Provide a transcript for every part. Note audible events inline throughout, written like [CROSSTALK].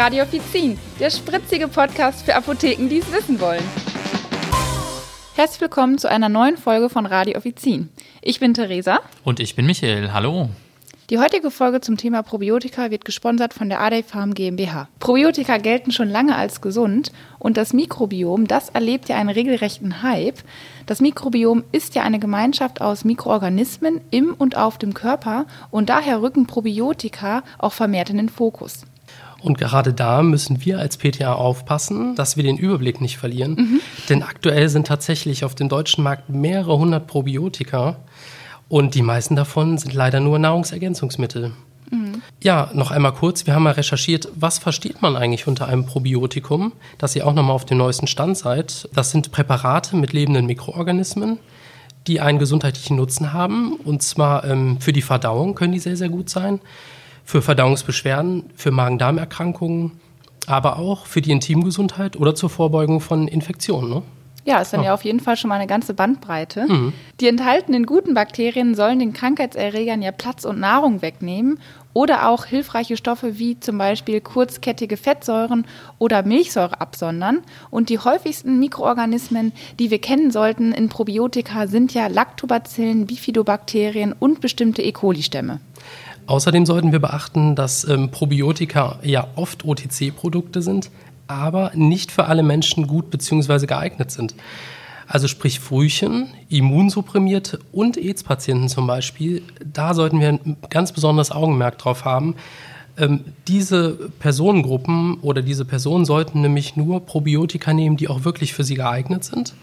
Radio Offizin, der spritzige Podcast für Apotheken, die es wissen wollen. Herzlich willkommen zu einer neuen Folge von Radio Offizin. Ich bin Theresa. Und ich bin Michael. Hallo. Die heutige Folge zum Thema Probiotika wird gesponsert von der Adey Farm GmbH. Probiotika gelten schon lange als gesund und das Mikrobiom, das erlebt ja einen regelrechten Hype. Das Mikrobiom ist ja eine Gemeinschaft aus Mikroorganismen im und auf dem Körper und daher rücken Probiotika auch vermehrt in den Fokus. Und gerade da müssen wir als PTA aufpassen, dass wir den Überblick nicht verlieren. Mhm. Denn aktuell sind tatsächlich auf dem deutschen Markt mehrere hundert Probiotika. Und die meisten davon sind leider nur Nahrungsergänzungsmittel. Mhm. Ja, noch einmal kurz, wir haben mal recherchiert, was versteht man eigentlich unter einem Probiotikum, dass ihr auch nochmal auf dem neuesten Stand seid. Das sind Präparate mit lebenden Mikroorganismen, die einen gesundheitlichen Nutzen haben. Und zwar ähm, für die Verdauung können die sehr, sehr gut sein, für Verdauungsbeschwerden, für Magen-Darm-Erkrankungen, aber auch für die Intimgesundheit oder zur Vorbeugung von Infektionen. Ne? Ja, ist dann oh. ja auf jeden Fall schon mal eine ganze Bandbreite. Mhm. Die enthaltenen guten Bakterien sollen den Krankheitserregern ja Platz und Nahrung wegnehmen oder auch hilfreiche Stoffe wie zum Beispiel kurzkettige Fettsäuren oder Milchsäure absondern. Und die häufigsten Mikroorganismen, die wir kennen sollten in Probiotika, sind ja Lactobacillen, Bifidobakterien und bestimmte E. coli-Stämme. Außerdem sollten wir beachten, dass ähm, Probiotika ja oft OTC-Produkte sind, aber nicht für alle Menschen gut bzw. geeignet sind. Also sprich Frühchen, Immunsupprimierte und AIDS-Patienten zum Beispiel, da sollten wir ein ganz besonderes Augenmerk drauf haben. Ähm, diese Personengruppen oder diese Personen sollten nämlich nur Probiotika nehmen, die auch wirklich für sie geeignet sind.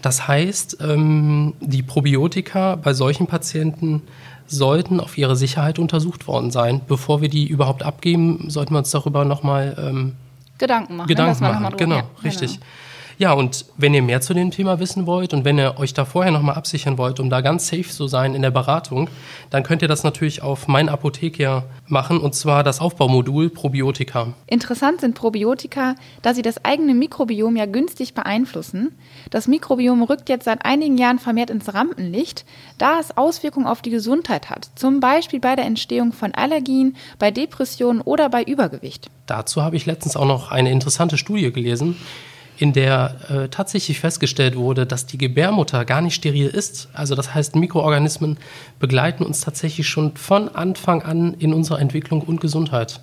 Das heißt, ähm, die Probiotika bei solchen Patienten sollten auf ihre Sicherheit untersucht worden sein. Bevor wir die überhaupt abgeben, sollten wir uns darüber nochmal ähm, Gedanken machen. Ne, Gedanken machen, genau, ja, richtig. Ja, und wenn ihr mehr zu dem Thema wissen wollt und wenn ihr euch da vorher nochmal absichern wollt, um da ganz safe zu sein in der Beratung, dann könnt ihr das natürlich auf mein Apotheker machen und zwar das Aufbaumodul Probiotika. Interessant sind Probiotika, da sie das eigene Mikrobiom ja günstig beeinflussen. Das Mikrobiom rückt jetzt seit einigen Jahren vermehrt ins Rampenlicht, da es Auswirkungen auf die Gesundheit hat, zum Beispiel bei der Entstehung von Allergien, bei Depressionen oder bei Übergewicht. Dazu habe ich letztens auch noch eine interessante Studie gelesen in der äh, tatsächlich festgestellt wurde, dass die Gebärmutter gar nicht steril ist. Also das heißt, Mikroorganismen begleiten uns tatsächlich schon von Anfang an in unserer Entwicklung und Gesundheit.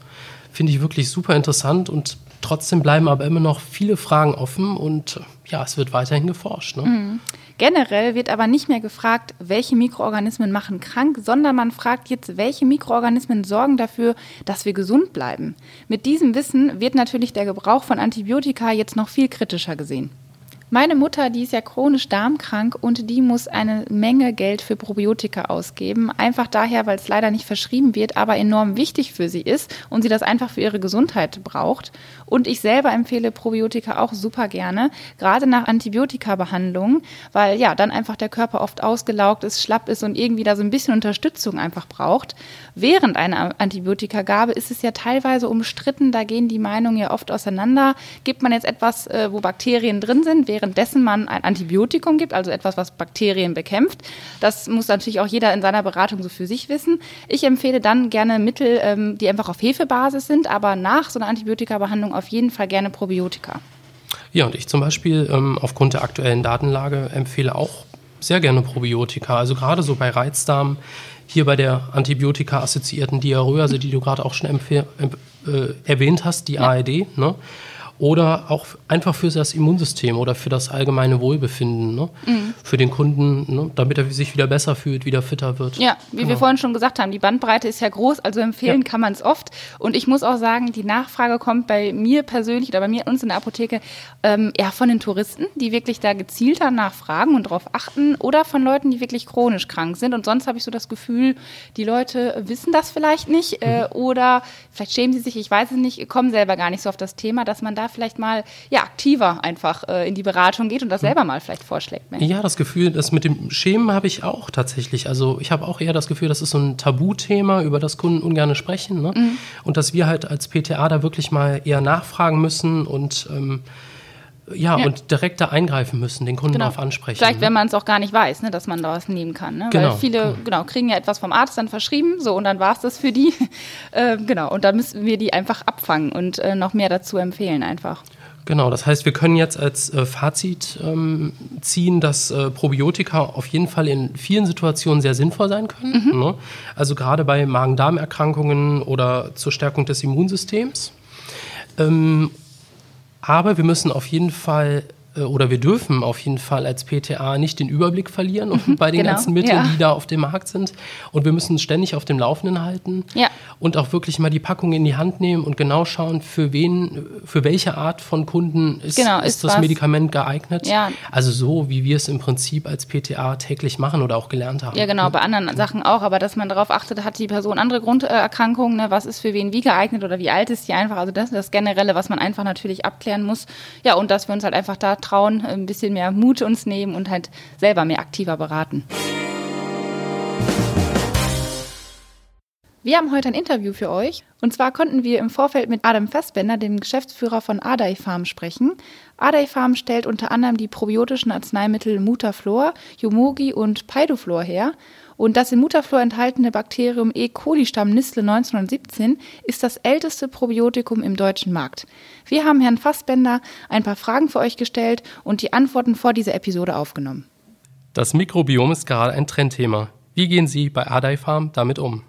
Finde ich wirklich super interessant und trotzdem bleiben aber immer noch viele Fragen offen und ja, es wird weiterhin geforscht. Ne? Mhm. Generell wird aber nicht mehr gefragt, welche Mikroorganismen machen krank, sondern man fragt jetzt, welche Mikroorganismen sorgen dafür, dass wir gesund bleiben. Mit diesem Wissen wird natürlich der Gebrauch von Antibiotika jetzt noch viel kritischer gesehen. Meine Mutter, die ist ja chronisch darmkrank und die muss eine Menge Geld für Probiotika ausgeben. Einfach daher, weil es leider nicht verschrieben wird, aber enorm wichtig für sie ist und sie das einfach für ihre Gesundheit braucht. Und ich selber empfehle Probiotika auch super gerne, gerade nach Antibiotika-Behandlungen, weil ja dann einfach der Körper oft ausgelaugt ist, schlapp ist und irgendwie da so ein bisschen Unterstützung einfach braucht. Während einer Antibiotikagabe ist es ja teilweise umstritten, da gehen die Meinungen ja oft auseinander. Gibt man jetzt etwas, äh, wo Bakterien drin sind, während währenddessen man ein Antibiotikum gibt, also etwas, was Bakterien bekämpft. Das muss natürlich auch jeder in seiner Beratung so für sich wissen. Ich empfehle dann gerne Mittel, ähm, die einfach auf Hefebasis sind, aber nach so einer Antibiotikabehandlung auf jeden Fall gerne Probiotika. Ja, und ich zum Beispiel ähm, aufgrund der aktuellen Datenlage empfehle auch sehr gerne Probiotika. Also gerade so bei Reizdarm, hier bei der Antibiotika-assoziierten Diarrhoe, die du gerade auch schon äh, erwähnt hast, die ja. ARD, ne? Oder auch einfach für das Immunsystem oder für das allgemeine Wohlbefinden, ne? Mhm. für den Kunden, ne? damit er sich wieder besser fühlt, wieder fitter wird. Ja, wie genau. wir vorhin schon gesagt haben, die Bandbreite ist ja groß, also empfehlen ja. kann man es oft. Und ich muss auch sagen, die Nachfrage kommt bei mir persönlich oder bei mir uns in der Apotheke ähm, eher von den Touristen, die wirklich da gezielter nachfragen und darauf achten oder von Leuten, die wirklich chronisch krank sind. Und sonst habe ich so das Gefühl, die Leute wissen das vielleicht nicht äh, mhm. oder vielleicht schämen sie sich, ich weiß es nicht, kommen selber gar nicht so auf das Thema, dass man da vielleicht mal ja, aktiver einfach äh, in die Beratung geht und das hm. selber mal vielleicht vorschlägt. Mehr. Ja, das Gefühl, das mit dem Schämen habe ich auch tatsächlich. Also ich habe auch eher das Gefühl, das ist so ein Tabuthema, über das Kunden ungern sprechen. Ne? Mhm. Und dass wir halt als PTA da wirklich mal eher nachfragen müssen und ähm, Ja, ja, und direkt da eingreifen müssen, den Kunden genau. darauf ansprechen. Vielleicht, ne? wenn man es auch gar nicht weiß, ne, dass man da was nehmen kann. Ne? Genau. Weil viele genau, kriegen ja etwas vom Arzt dann verschrieben, so und dann war es das für die. [LAUGHS] äh, genau, und dann müssen wir die einfach abfangen und äh, noch mehr dazu empfehlen einfach. Genau, das heißt, wir können jetzt als äh, Fazit ähm, ziehen, dass äh, Probiotika auf jeden Fall in vielen Situationen sehr sinnvoll sein können. Mhm. Ne? Also gerade bei Magen-Darm-Erkrankungen oder zur Stärkung des Immunsystems. Ähm, aber wir müssen auf jeden Fall oder wir dürfen auf jeden Fall als PTA nicht den Überblick verlieren mhm, [LAUGHS] bei den genau, ganzen Mitteln, ja. die da auf dem Markt sind. Und wir müssen ständig auf dem Laufenden halten ja. und auch wirklich mal die Packung in die Hand nehmen und genau schauen, für wen, für welche Art von Kunden ist, genau, ist, ist das was. Medikament geeignet. Ja. Also so, wie wir es im Prinzip als PTA täglich machen oder auch gelernt haben. Ja, genau, bei anderen Sachen auch, aber dass man darauf achtet, hat die Person andere Grunderkrankungen, ne? was ist für wen wie geeignet oder wie alt ist die einfach. Also das ist das Generelle, was man einfach natürlich abklären muss. Ja, und dass wir uns halt einfach da trauen, ein bisschen mehr Mut uns nehmen und halt selber mehr aktiver beraten. Wir haben heute ein Interview für euch. Und zwar konnten wir im Vorfeld mit Adam Fassbender, dem Geschäftsführer von Adai Farm, sprechen. Adai Farm stellt unter anderem die probiotischen Arzneimittel Mutaflor, Yomogi und Paidoflor her. Und das in Mutaflor enthaltene Bakterium E. coli-Stamm Nistle 1917 ist das älteste Probiotikum im deutschen Markt. Wir haben Herrn Fassbender ein paar Fragen für euch gestellt und die Antworten vor dieser Episode aufgenommen. Das Mikrobiom ist gerade ein Trendthema. Wie gehen Sie bei Adai Farm damit um?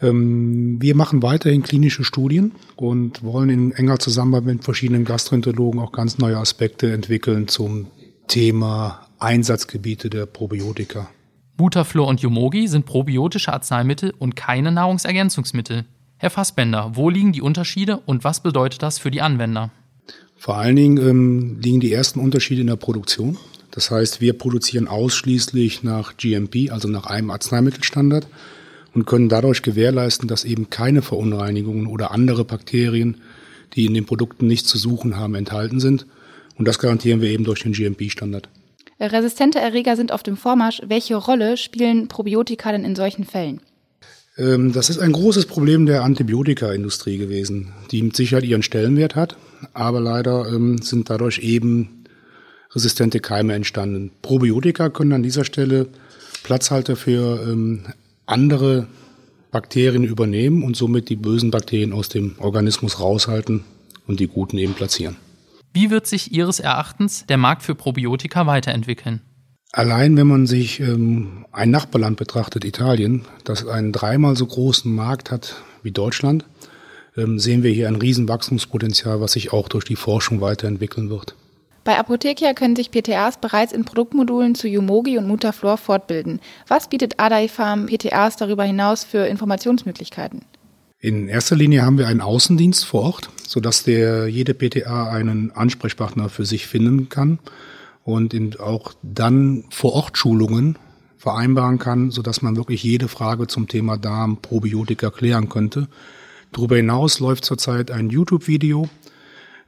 Ähm, wir machen weiterhin klinische Studien und wollen in enger Zusammenarbeit mit verschiedenen Gastroenterologen auch ganz neue Aspekte entwickeln zum Thema Einsatzgebiete der Probiotika. Butaflor und Yomogi sind probiotische Arzneimittel und keine Nahrungsergänzungsmittel. Herr Fassbender, wo liegen die Unterschiede und was bedeutet das für die Anwender? Vor allen Dingen ähm, liegen die ersten Unterschiede in der Produktion. Das heißt, wir produzieren ausschließlich nach GMP, also nach einem Arzneimittelstandard und können dadurch gewährleisten, dass eben keine Verunreinigungen oder andere Bakterien, die in den Produkten nichts zu suchen haben, enthalten sind. Und das garantieren wir eben durch den GMP-Standard. Resistente Erreger sind auf dem Vormarsch. Welche Rolle spielen Probiotika denn in solchen Fällen? Ähm, das ist ein großes Problem der Antibiotikaindustrie gewesen, die mit Sicherheit ihren Stellenwert hat, aber leider ähm, sind dadurch eben resistente Keime entstanden. Probiotika können an dieser Stelle Platzhalter für ähm, andere Bakterien übernehmen und somit die bösen Bakterien aus dem Organismus raushalten und die guten eben platzieren. Wie wird sich Ihres Erachtens der Markt für Probiotika weiterentwickeln? Allein wenn man sich ähm, ein Nachbarland betrachtet, Italien, das einen dreimal so großen Markt hat wie Deutschland, ähm, sehen wir hier ein Riesenwachstumspotenzial, was sich auch durch die Forschung weiterentwickeln wird. Bei Apothekia können sich PTAs bereits in Produktmodulen zu Yumogi und Mutaflor fortbilden. Was bietet Adai Farm PTAs darüber hinaus für Informationsmöglichkeiten? In erster Linie haben wir einen Außendienst vor Ort, sodass der jede PTA einen Ansprechpartner für sich finden kann und auch dann vor Ort Schulungen vereinbaren kann, sodass man wirklich jede Frage zum Thema Darm, Probiotika klären könnte. Darüber hinaus läuft zurzeit ein YouTube-Video,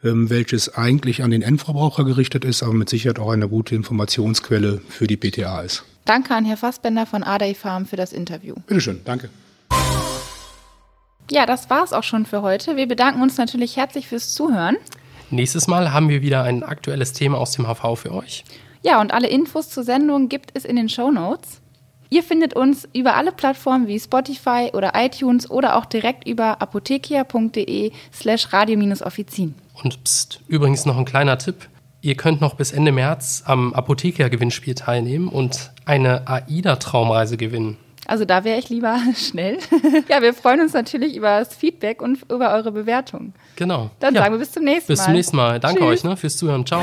welches eigentlich an den Endverbraucher gerichtet ist, aber mit Sicherheit auch eine gute Informationsquelle für die PTA ist. Danke an Herr Fassbender von Adai Farm für das Interview. Bitteschön, danke. Ja, das war's auch schon für heute. Wir bedanken uns natürlich herzlich fürs Zuhören. Nächstes Mal haben wir wieder ein aktuelles Thema aus dem HV für euch. Ja, und alle Infos zur Sendung gibt es in den Show Notes. Ihr findet uns über alle Plattformen wie Spotify oder iTunes oder auch direkt über apothekia.de slash radio-offizin. Und pst, übrigens noch ein kleiner Tipp. Ihr könnt noch bis Ende März am Apotheker-Gewinnspiel teilnehmen und eine AIDA-Traumreise gewinnen. Also da wäre ich lieber [LAUGHS] schnell. [LAUGHS] ja, wir freuen uns natürlich über das Feedback und über eure Bewertung. Genau. Dann ja. sagen wir bis zum nächsten Mal. Bis zum nächsten Mal. Danke Tschüss. euch ne, fürs Zuhören. Ciao.